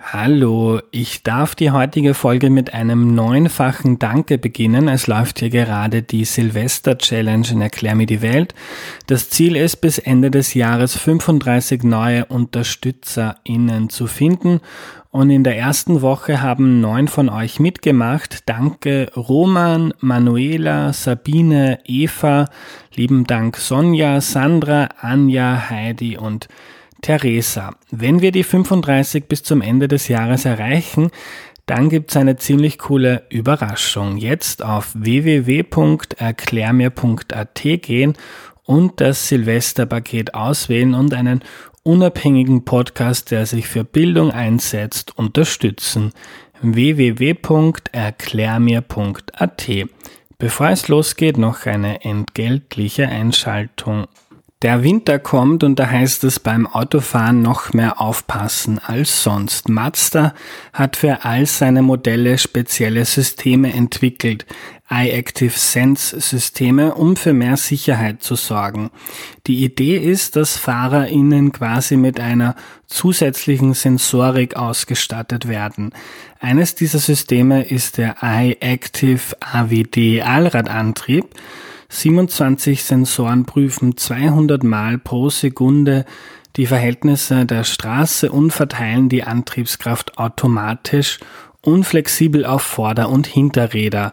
Hallo, ich darf die heutige Folge mit einem neunfachen Danke beginnen. Es läuft hier gerade die Silvester-Challenge in Erklär mir die Welt. Das Ziel ist, bis Ende des Jahres 35 neue UnterstützerInnen zu finden. Und in der ersten Woche haben neun von euch mitgemacht. Danke Roman, Manuela, Sabine, Eva, lieben Dank Sonja, Sandra, Anja, Heidi und Theresa, wenn wir die 35 bis zum Ende des Jahres erreichen, dann gibt's eine ziemlich coole Überraschung. Jetzt auf www.erklärmir.at gehen und das Silvesterpaket auswählen und einen unabhängigen Podcast, der sich für Bildung einsetzt, unterstützen. www.erklärmir.at Bevor es losgeht, noch eine entgeltliche Einschaltung der Winter kommt und da heißt es beim Autofahren noch mehr aufpassen als sonst. Mazda hat für all seine Modelle spezielle Systeme entwickelt, iActive Sense Systeme, um für mehr Sicherheit zu sorgen. Die Idee ist, dass FahrerInnen quasi mit einer zusätzlichen Sensorik ausgestattet werden. Eines dieser Systeme ist der iActive AWD Allradantrieb. 27 Sensoren prüfen 200 Mal pro Sekunde die Verhältnisse der Straße und verteilen die Antriebskraft automatisch und flexibel auf Vorder- und Hinterräder.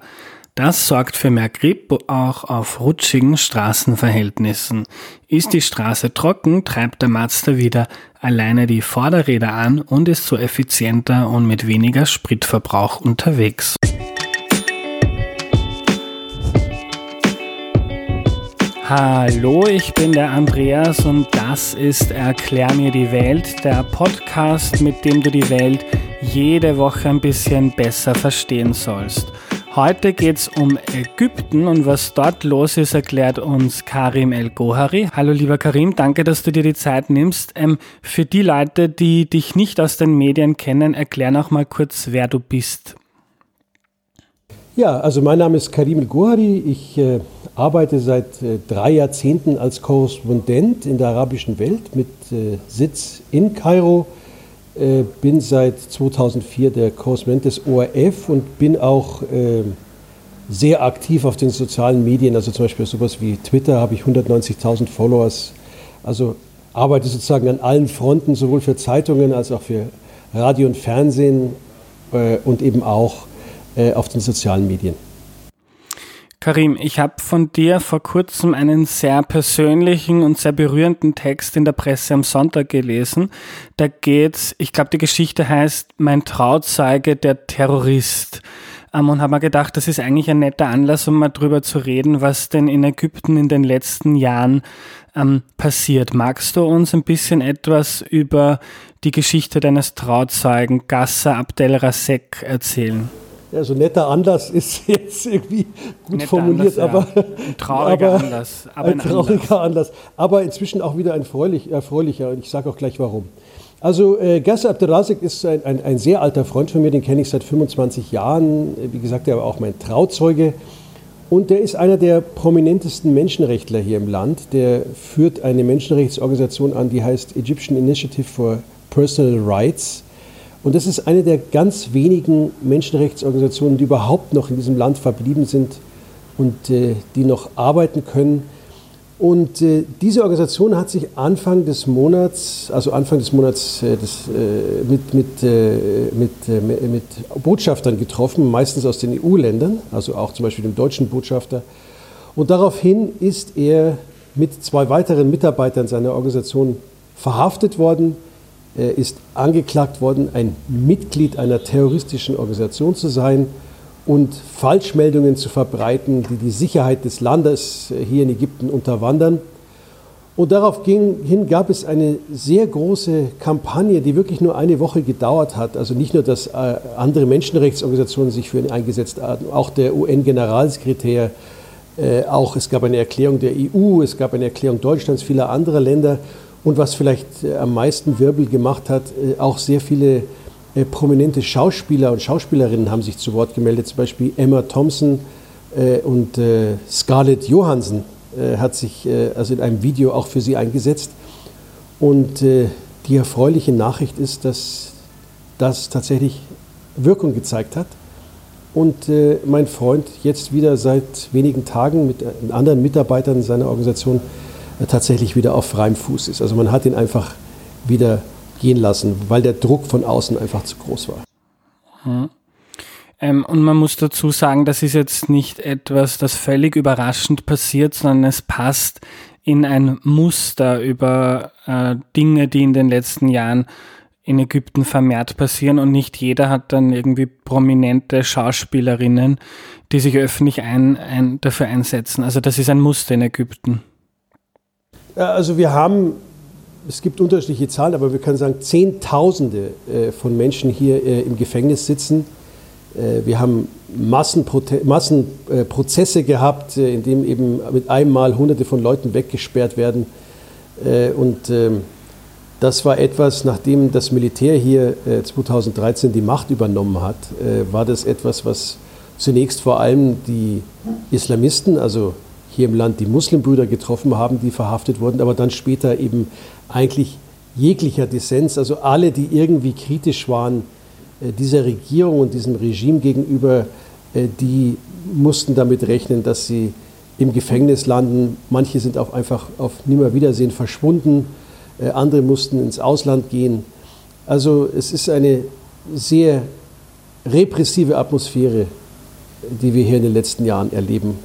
Das sorgt für mehr Grip auch auf rutschigen Straßenverhältnissen. Ist die Straße trocken, treibt der Mazda wieder alleine die Vorderräder an und ist so effizienter und mit weniger Spritverbrauch unterwegs. Hallo, ich bin der Andreas und das ist Erklär mir die Welt, der Podcast, mit dem du die Welt jede Woche ein bisschen besser verstehen sollst. Heute geht es um Ägypten und was dort los ist, erklärt uns Karim El-Gohari. Hallo lieber Karim, danke, dass du dir die Zeit nimmst. Ähm, für die Leute, die dich nicht aus den Medien kennen, erklär noch mal kurz, wer du bist. Ja, also mein Name ist Karim El-Gohari. Ich äh, arbeite seit äh, drei Jahrzehnten als Korrespondent in der arabischen Welt mit äh, Sitz in Kairo. Äh, bin seit 2004 der Korrespondent des ORF und bin auch sehr aktiv auf den sozialen Medien. Also zum Beispiel sowas wie Twitter habe ich 190.000 Followers. Also arbeite sozusagen an allen Fronten, sowohl für Zeitungen als auch für Radio und Fernsehen und eben auch auf den sozialen Medien. Karim, ich habe von dir vor kurzem einen sehr persönlichen und sehr berührenden Text in der Presse am Sonntag gelesen. Da geht's, ich glaube, die Geschichte heißt Mein Trauzeuge, der Terrorist. Ähm, und habe mir gedacht, das ist eigentlich ein netter Anlass, um mal drüber zu reden, was denn in Ägypten in den letzten Jahren ähm, passiert. Magst du uns ein bisschen etwas über die Geschichte deines Trauzeugen Gasser Abdel Rasek erzählen? Ja, so netter Anlass ist jetzt irgendwie gut netter formuliert, Anlass, aber ein trauriger aber Anlass. Aber ein, ein trauriger Anlass. Aber inzwischen auch wieder ein freulich, erfreulicher und ich sage auch gleich warum. Also äh, Gasser Abdelazik ist ein, ein, ein, sehr alter Freund von mir, den kenne ich seit 25 Jahren. Wie gesagt, er war auch mein Trauzeuge. Und der ist einer der prominentesten Menschenrechtler hier im Land. Der führt eine Menschenrechtsorganisation an, die heißt Egyptian Initiative for Personal Rights. Und das ist eine der ganz wenigen Menschenrechtsorganisationen, die überhaupt noch in diesem Land verblieben sind und äh, die noch arbeiten können. Und äh, diese Organisation hat sich Anfang des Monats, also Anfang des Monats äh, des, äh, mit, mit, äh, mit, äh, mit Botschaftern getroffen, meistens aus den EU-Ländern, also auch zum Beispiel dem deutschen Botschafter. Und daraufhin ist er mit zwei weiteren Mitarbeitern seiner Organisation verhaftet worden, er ist angeklagt worden, ein Mitglied einer terroristischen Organisation zu sein und Falschmeldungen zu verbreiten, die die Sicherheit des Landes hier in Ägypten unterwandern. Und daraufhin gab es eine sehr große Kampagne, die wirklich nur eine Woche gedauert hat. Also nicht nur, dass äh, andere Menschenrechtsorganisationen sich für ihn eingesetzt haben, auch der UN-Generalsekretär, äh, auch es gab eine Erklärung der EU, es gab eine Erklärung Deutschlands, vieler anderer Länder und was vielleicht äh, am meisten Wirbel gemacht hat, äh, auch sehr viele äh, prominente Schauspieler und Schauspielerinnen haben sich zu Wort gemeldet, zum Beispiel Emma Thompson und Scarlett Johansson hat sich also in einem Video auch für sie eingesetzt. Und die erfreuliche Nachricht ist, dass das tatsächlich Wirkung gezeigt hat. Und mein Freund jetzt wieder seit wenigen Tagen mit anderen Mitarbeitern seiner Organisation tatsächlich wieder auf freiem Fuß ist. Also man hat ihn einfach wieder gehen lassen, weil der Druck von außen einfach zu groß war. Hm. Ähm, und man muss dazu sagen, das ist jetzt nicht etwas, das völlig überraschend passiert, sondern es passt in ein Muster über äh, Dinge, die in den letzten Jahren in Ägypten vermehrt passieren und nicht jeder hat dann irgendwie prominente Schauspielerinnen, die sich öffentlich ein, ein, dafür einsetzen. Also das ist ein Muster in Ägypten. Also wir haben, es gibt unterschiedliche Zahlen, aber wir können sagen, Zehntausende äh, von Menschen hier äh, im Gefängnis sitzen. Äh, wir haben Massenprozesse gehabt, in denen eben mit einem Mal Hunderte von Leuten weggesperrt werden. Und ähm, das war etwas, nachdem das Militär hier 2013 äh, die Macht übernommen hat, war das etwas, was zunächst vor allem die Islamisten, also hier im Land die Muslimbrüder getroffen haben, die verhaftet wurden, aber dann später eben eigentlich jeglicher Dissens, also alle, die irgendwie kritisch waren äh, dieser Regierung und diesem Regime gegenüber, die mussten damit rechnen, dass sie im Gefängnis landen. Manche sind auch einfach auf Nimmerwiedersehen verschwunden äh, andere mussten ins Ausland gehen. Also es ist eine sehr repressive Atmosphäre, die wir hier in den letzten Jahren erleben.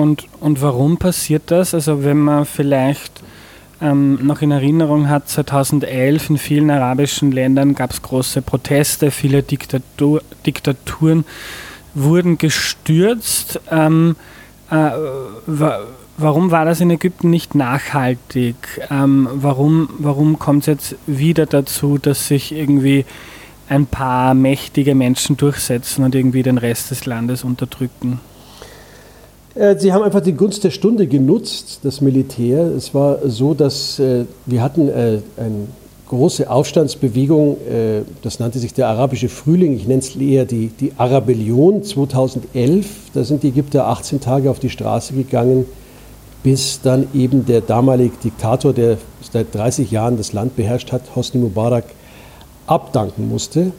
Und, und warum passiert das? Also wenn man vielleicht ähm, noch in Erinnerung hat, 2011 in vielen arabischen Ländern gab es große Proteste, viele Diktatur, Diktaturen wurden gestürzt. Ähm, äh, Warum war das in Ägypten nicht nachhaltig? Ähm, warum warum kommt es jetzt wieder dazu, dass sich irgendwie ein paar mächtige Menschen durchsetzen und irgendwie den Rest des Landes unterdrücken? Äh, sie haben einfach die Gunst der Stunde genutzt, das Militär. Es war so, dass äh, wir hatten äh, eine große Aufstandsbewegung, das nannte sich der arabische Frühling, ich nenne es eher die, die Arabellion 2011. Da sind die Ägypter 18 Tage auf die Straße gegangen bis dann eben der damalige Diktator, der seit 30 Jahren das Land beherrscht hat, Hosni Mubarak, abdanken musste.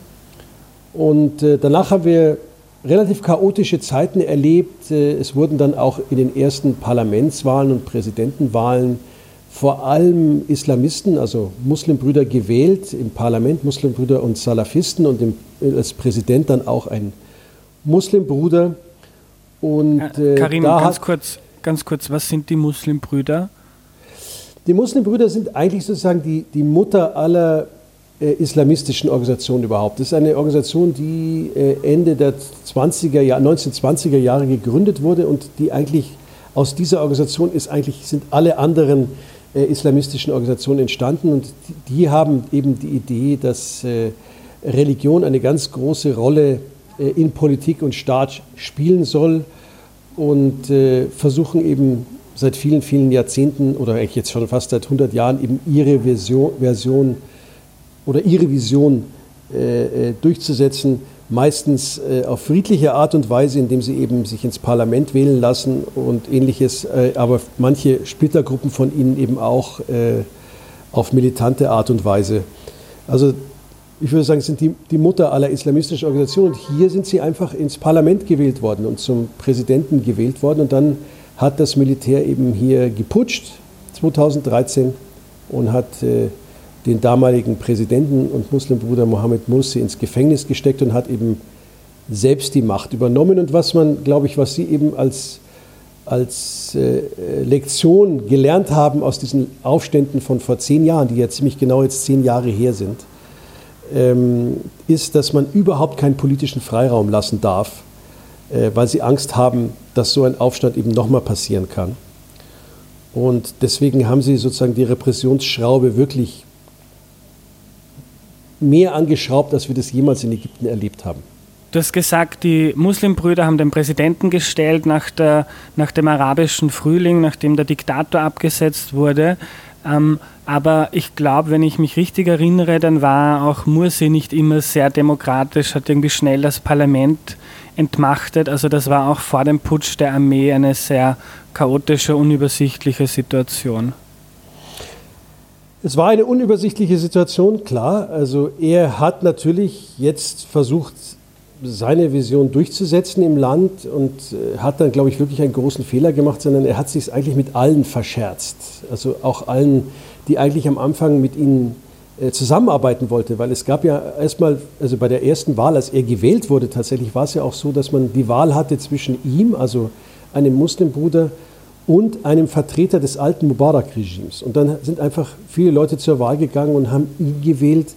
Und danach haben wir relativ chaotische Zeiten erlebt. Äh, es wurden dann auch in den ersten Parlamentswahlen und Präsidentenwahlen vor allem Islamisten, also Muslimbrüder gewählt im Parlament, Muslimbrüder und Salafisten und im, als Präsident dann auch ein Muslimbruder. Und, äh, Karim, ganz kurz, ganz kurz, was sind die Muslimbrüder? Die Muslimbrüder sind eigentlich sozusagen die, die Mutter aller äh, islamistischen Organisationen überhaupt. Das ist eine Organisation, die äh, Ende der 20er Jahr, 1920er Jahre gegründet wurde und die eigentlich aus dieser Organisation ist eigentlich, sind alle anderen äh, islamistischen Organisationen entstanden und die, haben eben die Idee, dass äh, Religion eine ganz große Rolle äh, in Politik und Staat spielen soll und äh, versuchen eben seit vielen, vielen Jahrzehnten oder eigentlich jetzt schon fast seit 100 Jahren eben ihre Version, Version oder ihre Vision äh, äh, durchzusetzen, meistens äh, auf friedliche Art und Weise, indem sie eben sich ins Parlament wählen lassen und ähnliches, äh, aber manche Splittergruppen von ihnen eben auch äh, auf militante Art und Weise. Also ich würde sagen, sind die, die Mutter aller islamistischen Organisationen. Und hier sind sie einfach ins Parlament gewählt worden und zum Präsidenten gewählt worden. Und dann hat das Militär eben hier geputscht, 2013, und hat äh, den damaligen Präsidenten und Muslimbruder Mohammed Mursi ins Gefängnis gesteckt und hat eben selbst die Macht übernommen. Und was man, glaube ich, was Sie eben als, als äh, Lektion gelernt haben aus diesen Aufständen von vor zehn Jahren, die ja ziemlich genau jetzt zehn Jahre her sind, ähm, ist, dass man überhaupt keinen politischen Freiraum lassen darf, äh, weil sie Angst haben, dass so ein Aufstand eben nochmal passieren kann. Und deswegen haben sie sozusagen die Repressionsschraube wirklich mehr angeschraubt, als wir das jemals in Ägypten erlebt haben. Du hast gesagt, die Muslimbrüder haben den Präsidenten gestellt nach, der, nach dem arabischen Frühling, nachdem der Diktator abgesetzt wurde. Ähm, aber ich glaube, wenn ich mich richtig erinnere, dann war auch Mursi nicht immer sehr demokratisch, hat irgendwie schnell das Parlament entmachtet. Also das war auch vor dem Putsch der Armee eine sehr chaotische, unübersichtliche Situation. Es war eine unübersichtliche Situation, klar. Also er hat natürlich jetzt versucht, seine Vision durchzusetzen im Land und äh, hat dann, glaube ich, wirklich einen großen Fehler gemacht, sondern er hat sich eigentlich mit allen verscherzt. Also auch allen, die eigentlich am Anfang mit ihm äh, zusammenarbeiten wollte, weil es gab ja erstmal, also bei der ersten Wahl, als er gewählt wurde, tatsächlich war es ja auch so, dass man die Wahl hatte zwischen ihm, also einem Muslimbruder, und einem Vertreter des alten Mubarak-Regimes. Und dann sind einfach viele Leute zur Wahl gegangen und haben ihn gewählt,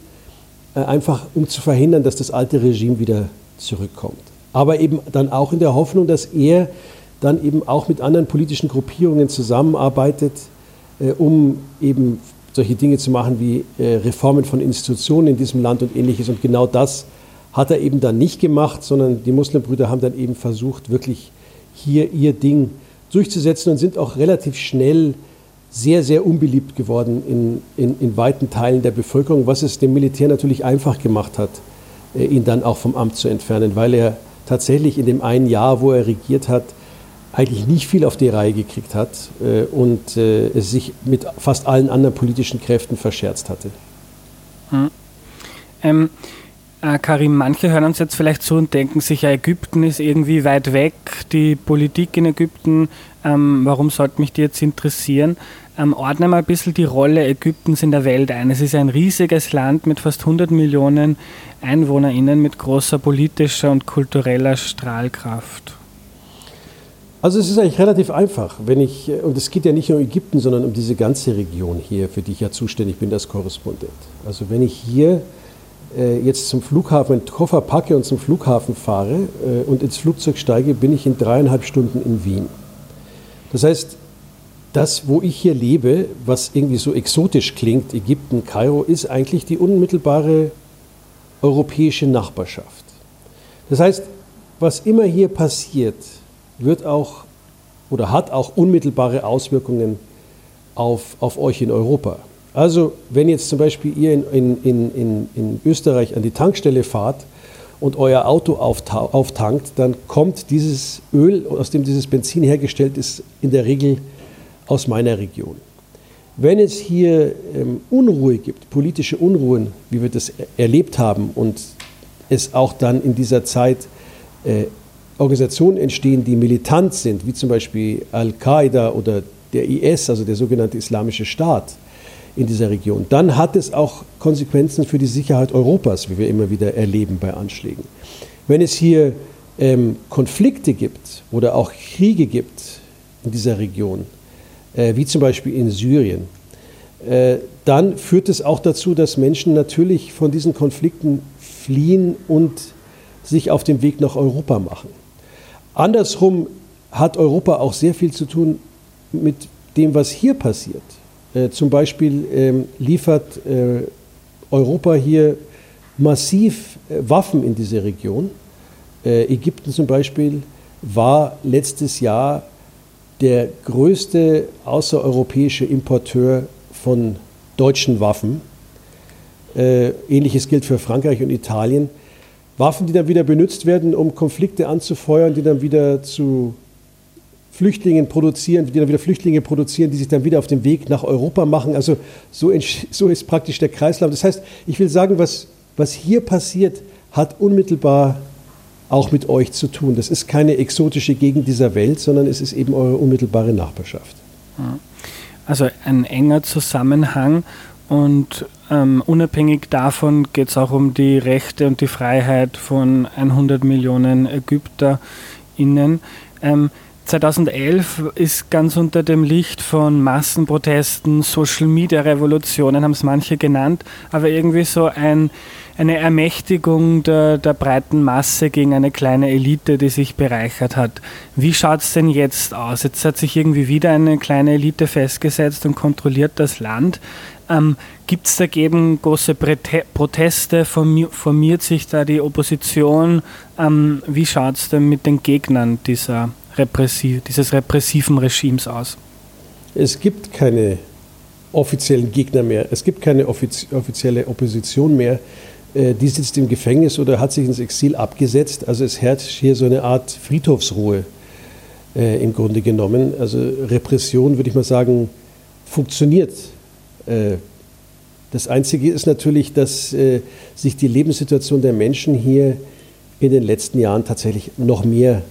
äh, einfach um zu verhindern, dass das alte Regime wieder zurückkommt. Aber eben dann auch in der Hoffnung, dass er dann eben auch mit anderen politischen Gruppierungen zusammenarbeitet, äh, um eben solche Dinge zu machen wie äh, Reformen von Institutionen in diesem Land und ähnliches. Und genau das hat er eben dann nicht gemacht, sondern die Muslimbrüder haben dann eben versucht, wirklich hier ihr Ding zu durchzusetzen und sind auch relativ schnell sehr, sehr unbeliebt geworden in, in, in weiten Teilen der Bevölkerung, was es dem Militär natürlich einfach gemacht hat, äh, ihn dann auch vom Amt zu entfernen, weil er tatsächlich in dem einen Jahr, wo er regiert hat, eigentlich nicht viel auf die Reihe gekriegt hat äh, und äh, es sich mit fast allen anderen politischen Kräften verscherzt hatte. Hm. Ähm, äh, Karim, manche hören uns jetzt vielleicht zu und denken sich, ja, Ägypten ist irgendwie weit weg, die Politik in Ägypten, ähm, warum sollte mich die jetzt interessieren? Ähm, ordne mal ein bisschen die Rolle Ägyptens in der Welt ein. Es ist ein riesiges Land mit fast 100 Millionen EinwohnerInnen mit großer politischer und kultureller Strahlkraft. Also es ist eigentlich relativ einfach, wenn ich, und es geht ja nicht nur um Ägypten, sondern um diese ganze Region hier, für die ich ja zuständig bin als Korrespondent. Also wenn ich hier äh, jetzt zum Flughafen, einen Koffer packe und zum Flughafen fahre äh, und ins Flugzeug steige, bin ich in dreieinhalb Stunden in Wien. Das heißt, das, wo ich hier lebe, was irgendwie so exotisch klingt, Ägypten, Kairo, ist eigentlich die unmittelbare europäische Nachbarschaft. Das heißt, was immer hier passiert, wird auch oder hat auch unmittelbare Auswirkungen auf, auf euch in Europa. Also wenn jetzt zum Beispiel ihr in, in, in, in Österreich an die Tankstelle fahrt und euer Auto auftankt, dann kommt dieses Öl, aus dem dieses Benzin hergestellt ist, in der Regel aus meiner Region. Wenn es hier ähm, Unruhe gibt, politische Unruhen, wie wir das erlebt haben, und es auch dann in dieser Zeit äh, Organisationen entstehen, die militant sind, wie zum Beispiel Al-Qaida oder der IS, also der sogenannte Islamische Staat, in dieser Region. Dann hat es auch Konsequenzen für die Sicherheit Europas, wie wir immer wieder erleben bei Anschlägen. Wenn es hier ähm, Konflikte gibt oder auch Kriege gibt in dieser Region, äh, wie zum Beispiel in Syrien, äh, dann führt es auch dazu, dass Menschen natürlich von diesen Konflikten fliehen und sich auf den Weg nach Europa machen. Andersrum hat Europa auch sehr viel zu tun mit dem, was hier passiert. Äh, zum Beispiel ähm, liefert äh, Europa hier massiv äh, Waffen in diese Region. Äh, Ägypten zum Beispiel war letztes Jahr der größte außereuropäische Importeur von deutschen Waffen. Äh, ähnliches gilt für Frankreich und Italien. Waffen, die dann wieder benutzt werden, um Konflikte anzufeuern, die dann wieder zu Flüchtlingen produzieren, die dann wieder Flüchtlinge produzieren, die sich dann wieder auf den Weg nach Europa machen. Also so, so ist praktisch der Kreislauf. Das heißt, ich will sagen, was, was hier passiert, hat unmittelbar auch mit euch zu tun. Das ist keine exotische Gegend dieser Welt, sondern es ist eben eure unmittelbare Nachbarschaft. Also ein enger Zusammenhang und ähm, unabhängig davon geht es auch um die Rechte und die Freiheit von 100 Millionen ÄgypterInnen. Ähm, 2011 ist ganz unter dem Licht von Massenprotesten, Social-Media-Revolutionen, haben es manche genannt, aber irgendwie so ein, eine Ermächtigung der, der breiten Masse gegen eine kleine Elite, die sich bereichert hat. Wie schaut es denn jetzt aus? Jetzt hat sich irgendwie wieder eine kleine Elite festgesetzt und kontrolliert das Land. Ähm, Gibt es dagegen große Proteste? Formiert sich da die Opposition? Ähm, wie schaut es denn mit den Gegnern dieser repressiv, dieses repressiven Regimes aus? Es gibt keine offiziellen Gegner mehr. Es gibt keine offiz offizielle Opposition mehr. Äh, die sitzt im Gefängnis oder hat sich ins Exil abgesetzt. Also es herrscht hier so eine Art Friedhofsruhe äh, im Grunde genommen. Also Repression, würde ich mal sagen, funktioniert äh, Das Einzige ist natürlich, dass äh, sich die Lebenssituation der Menschen hier in den letzten Jahren tatsächlich noch mehr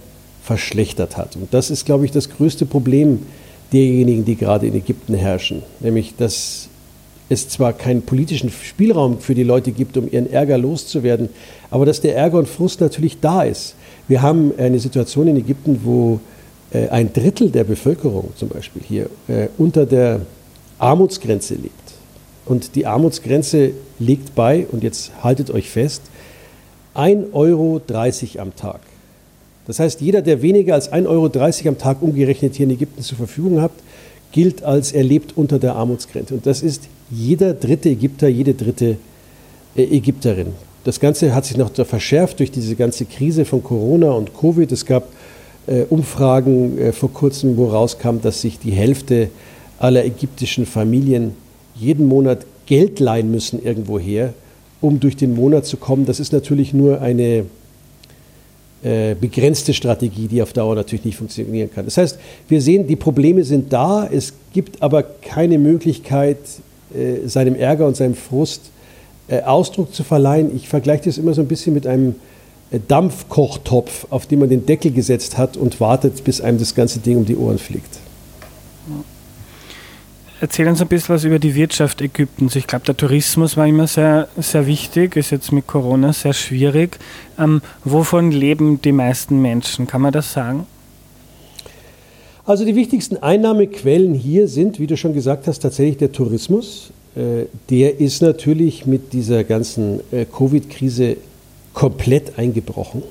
verschlechtert hat. Und das ist, glaube ich, das größte Problem derjenigen, die gerade in Ägypten herrschen. Nämlich, dass es zwar keinen politischen Spielraum für die Leute gibt, um ihren Ärger loszuwerden, aber dass der Ärger und Frust natürlich da ist. Wir haben eine Situation in Ägypten, wo äh, ein Drittel der Bevölkerung zum Beispiel hier äh, unter der Armutsgrenze lebt. Und die Armutsgrenze liegt bei, und jetzt haltet euch fest, 1,30 Euro am Tag. Das heißt, jeder, der weniger als 1,30 Euro am Tag umgerechnet hier in Ägypten zur Verfügung hat, gilt als er lebt unter der Armutsgrenze. Und das ist jeder dritte Ägypter, jede dritte äh, Ägypterin. Das Ganze hat sich noch verschärft durch diese ganze Krise von Corona und Covid. Es gab äh, Umfragen äh, vor kurzem, wo rauskam, dass sich die Hälfte aller ägyptischen Familien jeden Monat Geld leihen müssen irgendwoher, um durch den Monat zu kommen. Das ist natürlich nur eine äh, begrenzte Strategie, die auf Dauer natürlich nicht funktionieren kann. Das heißt, wir sehen, die Probleme sind da, es gibt aber keine Möglichkeit, äh, seinem Ärger und seinem Frust äh, Ausdruck zu verleihen. Ich vergleiche das immer so ein bisschen mit einem Dampfkochtopf, auf den man den Deckel gesetzt hat und wartet, bis einem das ganze Ding um die Ohren fliegt. Erzähl uns ein bisschen was über die Wirtschaft Ägyptens. Ich glaube, der Tourismus war immer sehr, sehr wichtig, ist jetzt mit Corona sehr schwierig. Ähm, wovon leben die meisten Menschen? Kann man das sagen? Also die wichtigsten Einnahmequellen hier sind, wie du schon gesagt hast, tatsächlich der Tourismus. Äh, der ist natürlich mit dieser ganzen äh, Covid-Krise komplett eingebrochen.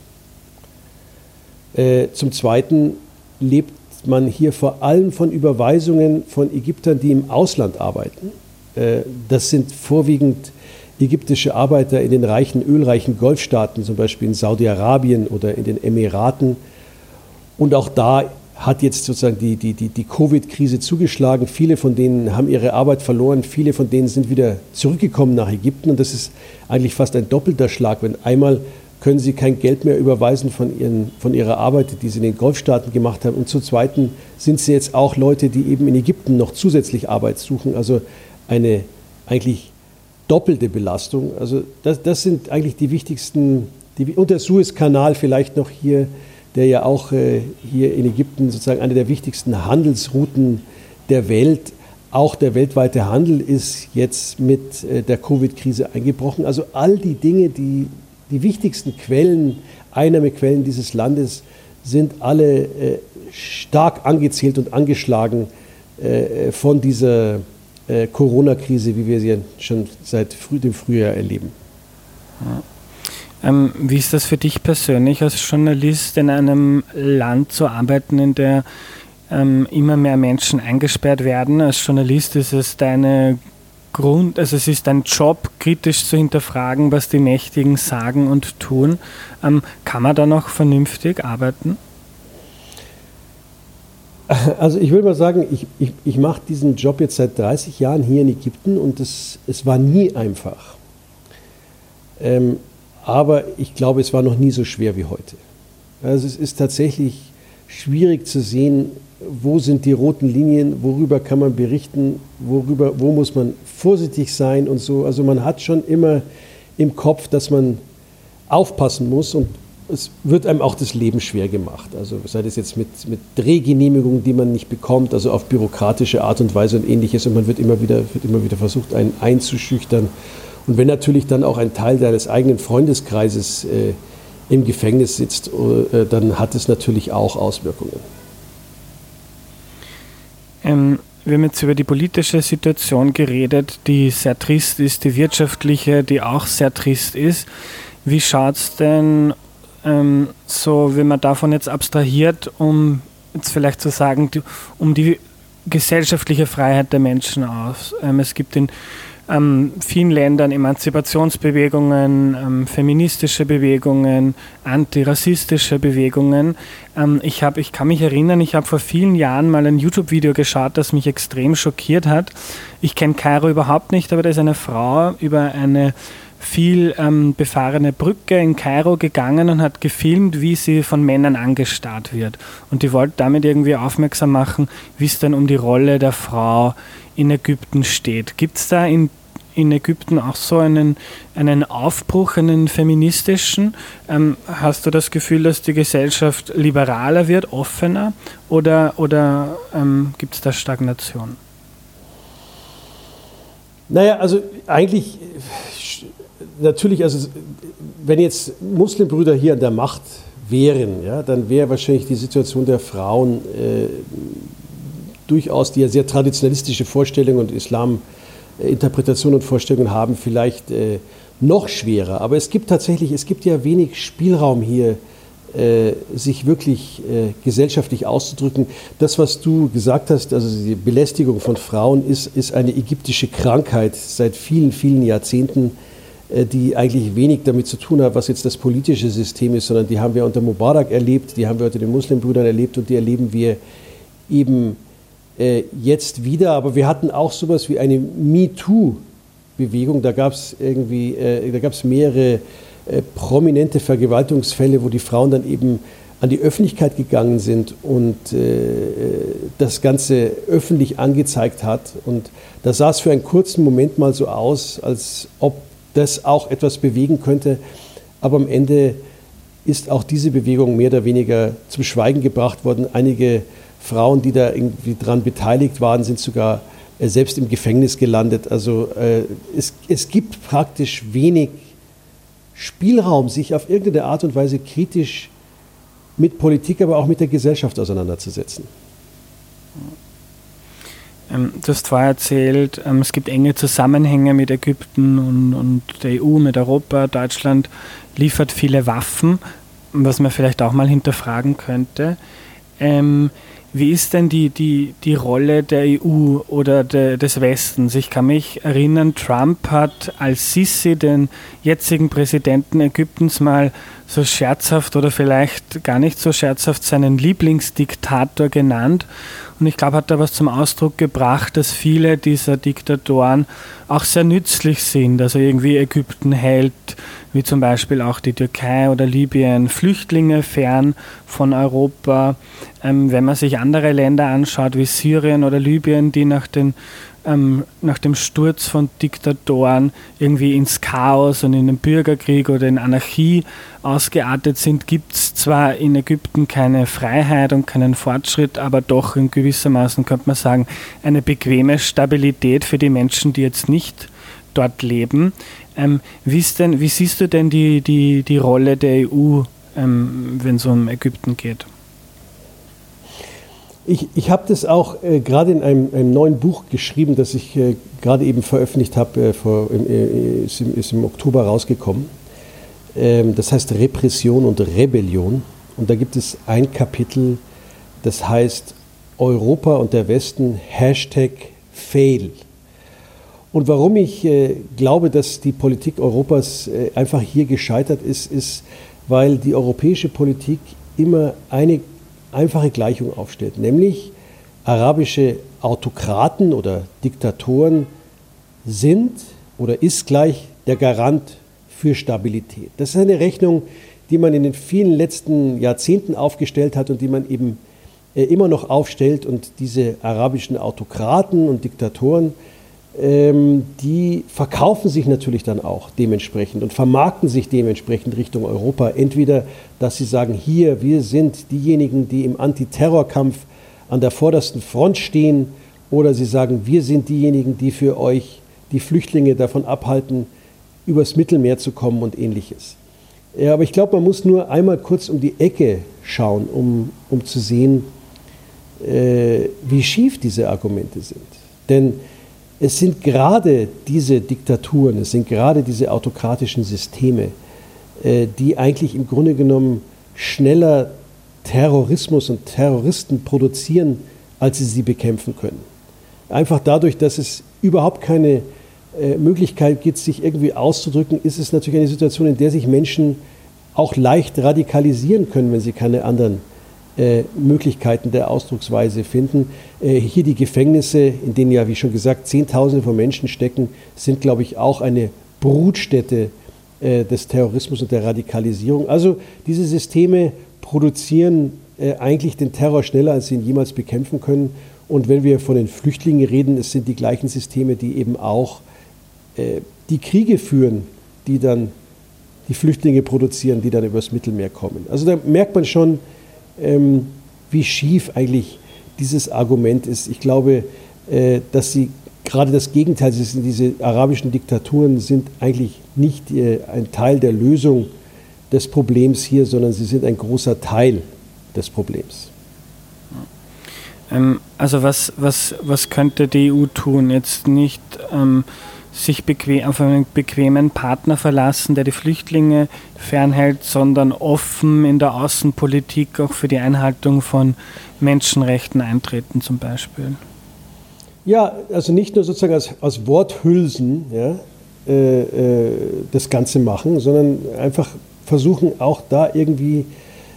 Äh, zum Zweiten lebt man hier vor allem von Überweisungen von Ägyptern, die im Ausland arbeiten. Äh, das sind vorwiegend ägyptische Arbeiter in den reichen, ölreichen Golfstaaten, zum Beispiel in Saudi-Arabien oder in den Emiraten. Und auch da hat jetzt sozusagen die, die, die, die Covid-Krise zugeschlagen. Viele von denen haben ihre Arbeit verloren, viele von denen sind wieder zurückgekommen nach Ägypten. Und das ist eigentlich fast ein doppelter Schlag, wenn einmal können sie kein Geld mehr überweisen von, ihren, von ihrer Arbeit, die sie in den Golfstaaten gemacht haben. Und zum Zweiten sind sie jetzt auch Leute, die eben in Ägypten noch zusätzlich Arbeit suchen. Also eine eigentlich doppelte Belastung. Also das, das sind eigentlich die wichtigsten, die, und der Suezkanal vielleicht noch hier, der ja auch äh, hier in Ägypten sozusagen eine der wichtigsten Handelsrouten der Welt auch der weltweite Handel ist jetzt mit äh, der Covid-Krise eingebrochen. Also all die Dinge, die die wichtigsten Quellen, Einnahmequellen dieses Landes sind alle äh, stark angezählt und angeschlagen äh, von dieser äh, Corona-Krise, wie wir sie schon seit dem Frühjahr erleben. Ja. Ähm, wie ist das für dich persönlich als Journalist in einem Land zu arbeiten, in der ähm, immer mehr Menschen eingesperrt werden? Als Journalist ist es deine Grund, also es ist ein Job, kritisch zu hinterfragen, was die Mächtigen sagen und tun. Ähm, kann man da noch vernünftig arbeiten? Also ich will mal sagen, ich, ich, ich mache diesen Job jetzt seit 30 Jahren hier in Ägypten und es, es war nie einfach. Ähm, aber ich glaube, es war noch nie so schwer wie heute. Also es ist tatsächlich schwierig zu sehen, wo sind die roten Linien, worüber kann man berichten, worüber, wo muss man vorsichtig sein und so. Also man hat schon immer im Kopf, dass man aufpassen muss und es wird einem auch das Leben schwer gemacht. Also sei das jetzt mit, mit Drehgenehmigungen, die man nicht bekommt, also auf bürokratische Art und Weise und ähnliches und man wird immer wieder, wird immer wieder versucht, einen einzuschüchtern. Und wenn natürlich dann auch ein Teil deines eigenen Freundeskreises äh, im Gefängnis sitzt, äh, dann hat es natürlich auch Auswirkungen. Ähm, wir haben jetzt über die politische Situation geredet, die sehr trist ist, die wirtschaftliche, die auch sehr trist ist. Wie schaut es denn ähm, so, wenn man davon jetzt abstrahiert, um jetzt vielleicht zu sagen, die, um die gesellschaftliche Freiheit der Menschen aus? Ähm, es gibt in ähm, vielen Ländern Emanzipationsbewegungen, ähm, feministische Bewegungen, antirassistische Bewegungen. Ähm, ich, hab, ich kann mich erinnern, ich habe vor vielen Jahren mal ein YouTube-Video geschaut, das mich extrem schockiert hat. Ich kenne Kairo überhaupt nicht, aber da ist eine Frau über eine viel ähm, befahrene Brücke in Kairo gegangen und hat gefilmt, wie sie von Männern angestarrt wird. Und die wollte damit irgendwie aufmerksam machen, wie es dann um die Rolle der Frau in Ägypten steht. Gibt es da in, in Ägypten auch so einen, einen Aufbruch, einen feministischen? Ähm, hast du das Gefühl, dass die Gesellschaft liberaler wird, offener oder, oder ähm, gibt es da Stagnation? Naja, also eigentlich, natürlich, also wenn jetzt Muslimbrüder hier an der Macht wären, ja, dann wäre wahrscheinlich die Situation der Frauen äh, durchaus, die ja sehr traditionalistische Vorstellungen und Islam-Interpretationen und Vorstellungen haben, vielleicht äh, noch schwerer. Aber es gibt tatsächlich, es gibt ja wenig Spielraum hier, äh, sich wirklich äh, gesellschaftlich auszudrücken. Das, was du gesagt hast, also die Belästigung von Frauen, ist, ist eine ägyptische Krankheit seit vielen, vielen Jahrzehnten die eigentlich wenig damit zu tun hat, was jetzt das politische System ist, sondern die haben wir unter Mubarak erlebt, die haben wir unter den Muslimbrüdern erlebt und die erleben wir eben äh, jetzt wieder. Aber wir hatten auch sowas wie eine MeToo-Bewegung. Da gab es irgendwie, äh, da gab es mehrere äh, prominente Vergewaltigungsfälle, wo die Frauen dann eben an die Öffentlichkeit gegangen sind und äh, das Ganze öffentlich angezeigt hat. Und da sah es für einen kurzen Moment mal so aus, als ob das auch etwas bewegen könnte. Aber am Ende ist auch diese Bewegung mehr oder weniger zum Schweigen gebracht worden. Einige Frauen, die da irgendwie dran beteiligt waren, sind sogar äh, selbst im Gefängnis gelandet. Also äh, es, es gibt praktisch wenig Spielraum, sich auf irgendeine Art und Weise kritisch mit Politik, aber auch mit der Gesellschaft auseinanderzusetzen. Ähm, du hast vorher erzählt, ähm, es gibt enge Zusammenhänge mit Ägypten und, und der EU, mit Europa. Deutschland liefert viele Waffen, was man vielleicht auch mal hinterfragen könnte. Ähm, wie ist denn die, die, die Rolle der EU oder de, des Westens? Ich kann mich erinnern, Trump hat als Sisi den jetzigen Präsidenten Ägyptens mal so scherzhaft oder vielleicht gar nicht so scherzhaft seinen Lieblingsdiktator genannt. Und ich glaube, hat da was zum Ausdruck gebracht, dass viele dieser Diktatoren auch sehr nützlich sind. Also irgendwie Ägypten hält, wie zum Beispiel auch die Türkei oder Libyen, Flüchtlinge fern von Europa. Ähm, wenn man sich andere Länder anschaut, wie Syrien oder Libyen, die nach den ähm, nach dem Sturz von Diktatoren irgendwie ins Chaos und in den Bürgerkrieg oder in Anarchie ausgeartet sind, gibt es zwar in Ägypten keine Freiheit und keinen Fortschritt, aber doch in gewissermaßen könnte man sagen, eine bequeme Stabilität für die Menschen, die jetzt nicht dort leben. Ähm, wie, denn, wie, siehst du denn die, die, die Rolle der EU, ähm, wenn es um Ägypten geht? Ich, ich habe das auch äh, gerade in einem, einem, neuen Buch geschrieben, das ich äh, gerade eben veröffentlicht habe, äh, äh, ist, ist, im Oktober rausgekommen. Ähm, das heißt Repression und Rebellion. Und da gibt es ein Kapitel, das heißt Europa und der Westen, Hashtag Fail. Und warum ich äh, glaube, dass die Politik Europas äh, einfach hier gescheitert ist, ist, weil die europäische Politik immer eine einfache Gleichung aufstellt, nämlich arabische Autokraten oder Diktatoren sind oder ist gleich der Garant für Stabilität. Das ist eine Rechnung, die man in den vielen letzten Jahrzehnten aufgestellt hat und die man eben äh, immer noch aufstellt. Und diese arabischen Autokraten und Diktatoren, ähm, die verkaufen sich natürlich dann auch dementsprechend und vermarkten sich dementsprechend Richtung Europa. Entweder, dass sie sagen, hier, wir sind diejenigen, die im Antiterrorkampf an der vordersten Front stehen, oder sie sagen, wir sind diejenigen, die für euch die Flüchtlinge davon abhalten, übers Mittelmeer zu kommen und ähnliches. Ja, aber ich glaube, man muss nur einmal kurz um die Ecke schauen, um, um zu sehen, äh, wie schief diese Argumente sind. Denn es sind gerade diese Diktaturen, es sind gerade diese autokratischen Systeme, äh, die eigentlich im Grunde genommen schneller Terrorismus und Terroristen produzieren, als sie sie bekämpfen können. Einfach dadurch, dass es überhaupt keine äh, Möglichkeit gibt, sich irgendwie auszudrücken, ist es natürlich eine Situation, in der sich Menschen auch leicht radikalisieren können, wenn sie keine anderen äh, Möglichkeiten der Ausdrucksweise finden. Äh, hier die Gefängnisse, in denen ja, wie schon gesagt, Zehntausende von Menschen stecken, sind, glaube ich, auch eine Brutstätte äh, des Terrorismus und der Radikalisierung. Also diese Systeme produzieren äh, eigentlich den Terror schneller, als sie ihn jemals bekämpfen können. Und wenn wir von den Flüchtlingen reden, es sind die gleichen Systeme, die eben auch äh, die Kriege führen, die dann die Flüchtlinge produzieren, die dann übers Mittelmeer kommen. Also da merkt man schon, ähm, wie schief eigentlich dieses Argument ist. Ich glaube, äh, dass sie gerade das Gegenteil sind. Diese arabischen Diktaturen sind eigentlich nicht äh, ein Teil der Lösung des Problems hier, sondern sie sind ein großer Teil des Problems. Ähm, also was, was, was könnte die EU tun? Jetzt nicht ähm, sich bequem, auf einen bequemen Partner verlassen, der die Flüchtlinge fernhält, sondern offen in der Außenpolitik auch für die Einhaltung von Menschenrechten eintreten zum Beispiel. Ja, also nicht nur sozusagen als, als Worthülsen ja, äh, äh, das Ganze machen, sondern einfach versuchen auch da irgendwie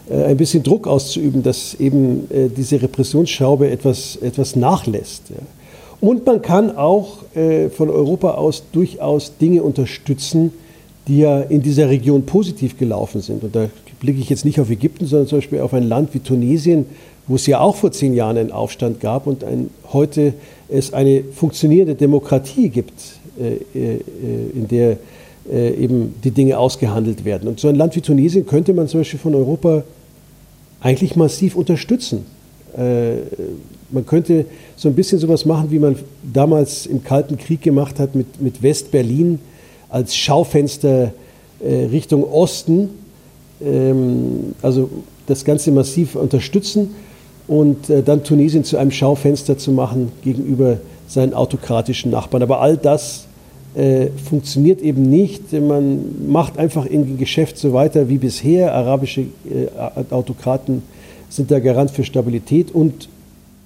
äh, ein bisschen Druck auszuüben, dass eben äh, diese Repressionsschraube etwas, etwas nachlässt. Ja. Und man kann auch äh, von Europa aus durchaus Dinge unterstützen, die ja in dieser Region positiv gelaufen sind. Und da blicke ich jetzt nicht auf Ägypten, sondern zum Beispiel auf ein Land wie Tunesien, wo es ja auch vor zehn Jahren einen Aufstand gab und ein, heute es eine funktionierende Demokratie gibt, äh, äh, in der äh, eben die Dinge ausgehandelt werden. Und so ein Land wie Tunesien könnte man zum Beispiel von Europa eigentlich massiv unterstützen. Äh, man könnte so ein bisschen sowas machen, wie man damals im Kalten Krieg gemacht hat mit, mit West-Berlin als Schaufenster äh, Richtung Osten. Ähm, also das Ganze massiv unterstützen und äh, dann Tunesien zu einem Schaufenster zu machen gegenüber seinen autokratischen Nachbarn. Aber all das äh, funktioniert eben nicht. Man macht einfach im Geschäft so weiter wie bisher. Arabische äh, Autokraten sind der Garant für Stabilität und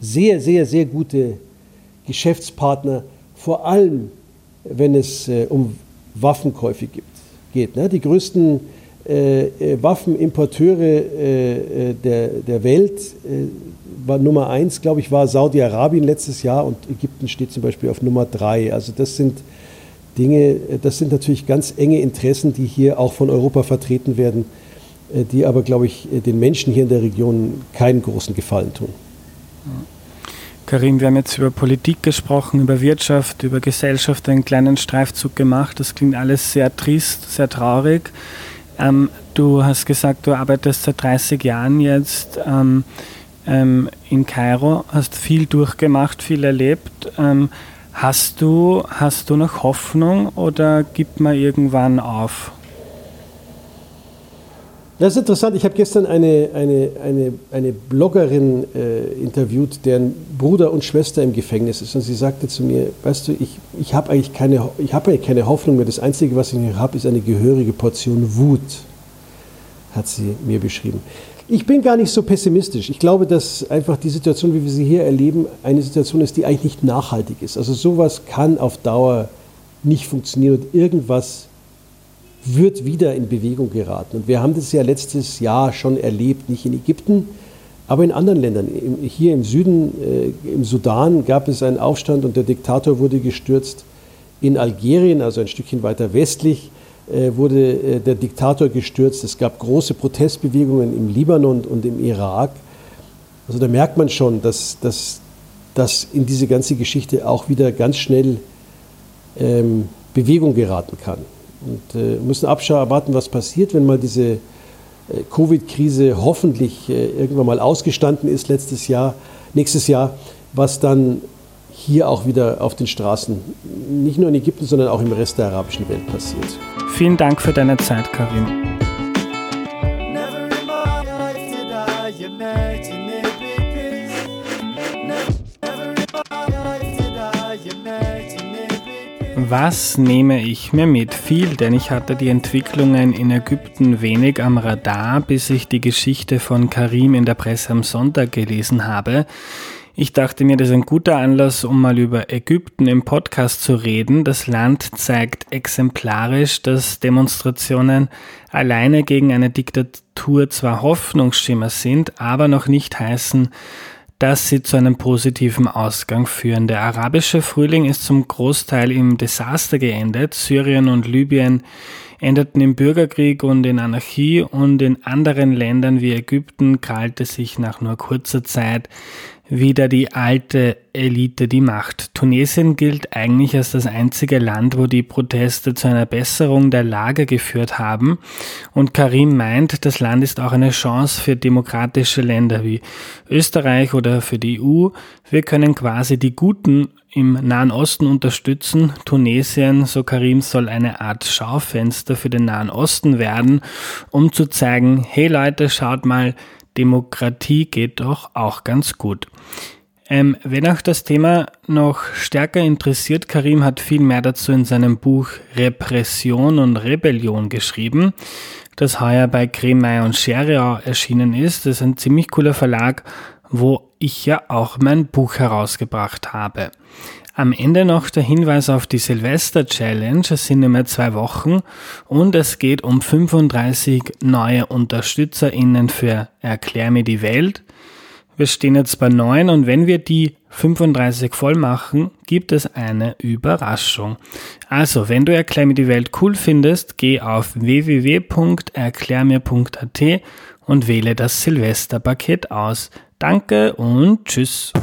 sehr, sehr, sehr gute Geschäftspartner, vor allem wenn es äh, um Waffenkäufe gibt, geht. Ne? Die größten äh, äh Waffenimporteure äh, äh, der, der Welt äh, war Nummer eins, glaube ich, war Saudi-Arabien letztes Jahr und Ägypten steht zum Beispiel auf Nummer drei. Also das sind Dinge, das sind natürlich ganz enge Interessen, die hier auch von Europa vertreten werden, die aber, glaube ich, den Menschen hier in der Region keinen großen Gefallen tun. Karim, wir haben jetzt über Politik gesprochen, über Wirtschaft, über Gesellschaft, einen kleinen Streifzug gemacht. Das klingt alles sehr trist, sehr traurig. Ähm, du hast gesagt, du arbeitest seit 30 Jahren jetzt ähm, ähm, in Kairo, hast viel durchgemacht, viel erlebt. Ähm, hast, du, hast du noch Hoffnung oder gibt man irgendwann auf? Das ist interessant. Ich habe gestern eine, eine, eine, eine Bloggerin äh, interviewt, deren Bruder und Schwester im Gefängnis ist. Und sie sagte zu mir, weißt du, ich, ich habe eigentlich, keine, hab eigentlich keine Hoffnung mehr. Das Einzige, was ich habe, ist eine gehörige Portion Wut, hat sie mir beschrieben. Ich bin gar nicht so pessimistisch. Ich glaube, dass einfach die Situation, wie wir sie hier erleben, eine Situation ist, die eigentlich nicht nachhaltig ist. Also sowas kann auf Dauer nicht funktionieren und irgendwas wird wieder in Bewegung geraten. Und wir haben das ja letztes Jahr schon erlebt, nicht in Ägypten, aber in anderen Ländern. Hier im Süden, äh, im Sudan, gab es einen Aufstand und der Diktator wurde gestürzt. In Algerien, also ein Stückchen weiter westlich, äh, wurde äh, der Diktator gestürzt. Es gab große Protestbewegungen im Libanon und im Irak. Also da merkt man schon, dass, dass, dass in diese ganze Geschichte auch wieder ganz schnell ähm, Bewegung geraten kann. Und äh, müssen Abschau erwarten, was passiert, wenn mal diese äh, Covid-Krise hoffentlich äh, irgendwann mal ausgestanden ist letztes Jahr, nächstes Jahr, was dann hier auch wieder auf den Straßen, nicht nur in Ägypten, sondern auch im Rest der arabischen Welt passiert. Vielen Dank für deine Zeit, Karim. Was nehme ich mir mit? Viel, denn ich hatte die Entwicklungen in Ägypten wenig am Radar, bis ich die Geschichte von Karim in der Presse am Sonntag gelesen habe. Ich dachte mir, das ist ein guter Anlass, um mal über Ägypten im Podcast zu reden. Das Land zeigt exemplarisch, dass Demonstrationen alleine gegen eine Diktatur zwar Hoffnungsschimmer sind, aber noch nicht heißen, dass sie zu einem positiven Ausgang führen. Der arabische Frühling ist zum Großteil im Desaster geendet. Syrien und Libyen endeten im Bürgerkrieg und in Anarchie und in anderen Ländern wie Ägypten krallte sich nach nur kurzer Zeit wieder die alte Elite die Macht. Tunesien gilt eigentlich als das einzige Land, wo die Proteste zu einer Besserung der Lage geführt haben. Und Karim meint, das Land ist auch eine Chance für demokratische Länder wie Österreich oder für die EU. Wir können quasi die Guten im Nahen Osten unterstützen. Tunesien, so Karim, soll eine Art Schaufenster für den Nahen Osten werden, um zu zeigen, hey Leute, schaut mal, Demokratie geht doch auch ganz gut. Ähm, wenn auch das Thema noch stärker interessiert, Karim hat viel mehr dazu in seinem Buch Repression und Rebellion geschrieben, das heuer bei Kremeyer und Scheriau erschienen ist. Das ist ein ziemlich cooler Verlag, wo ich ja auch mein Buch herausgebracht habe. Am Ende noch der Hinweis auf die Silvester Challenge. Es sind immer zwei Wochen und es geht um 35 neue UnterstützerInnen für Erklär mir die Welt. Wir stehen jetzt bei neun und wenn wir die 35 voll machen, gibt es eine Überraschung. Also, wenn du Erklär mir die Welt cool findest, geh auf www.erklärmir.at und wähle das Silvesterpaket aus. Danke und tschüss.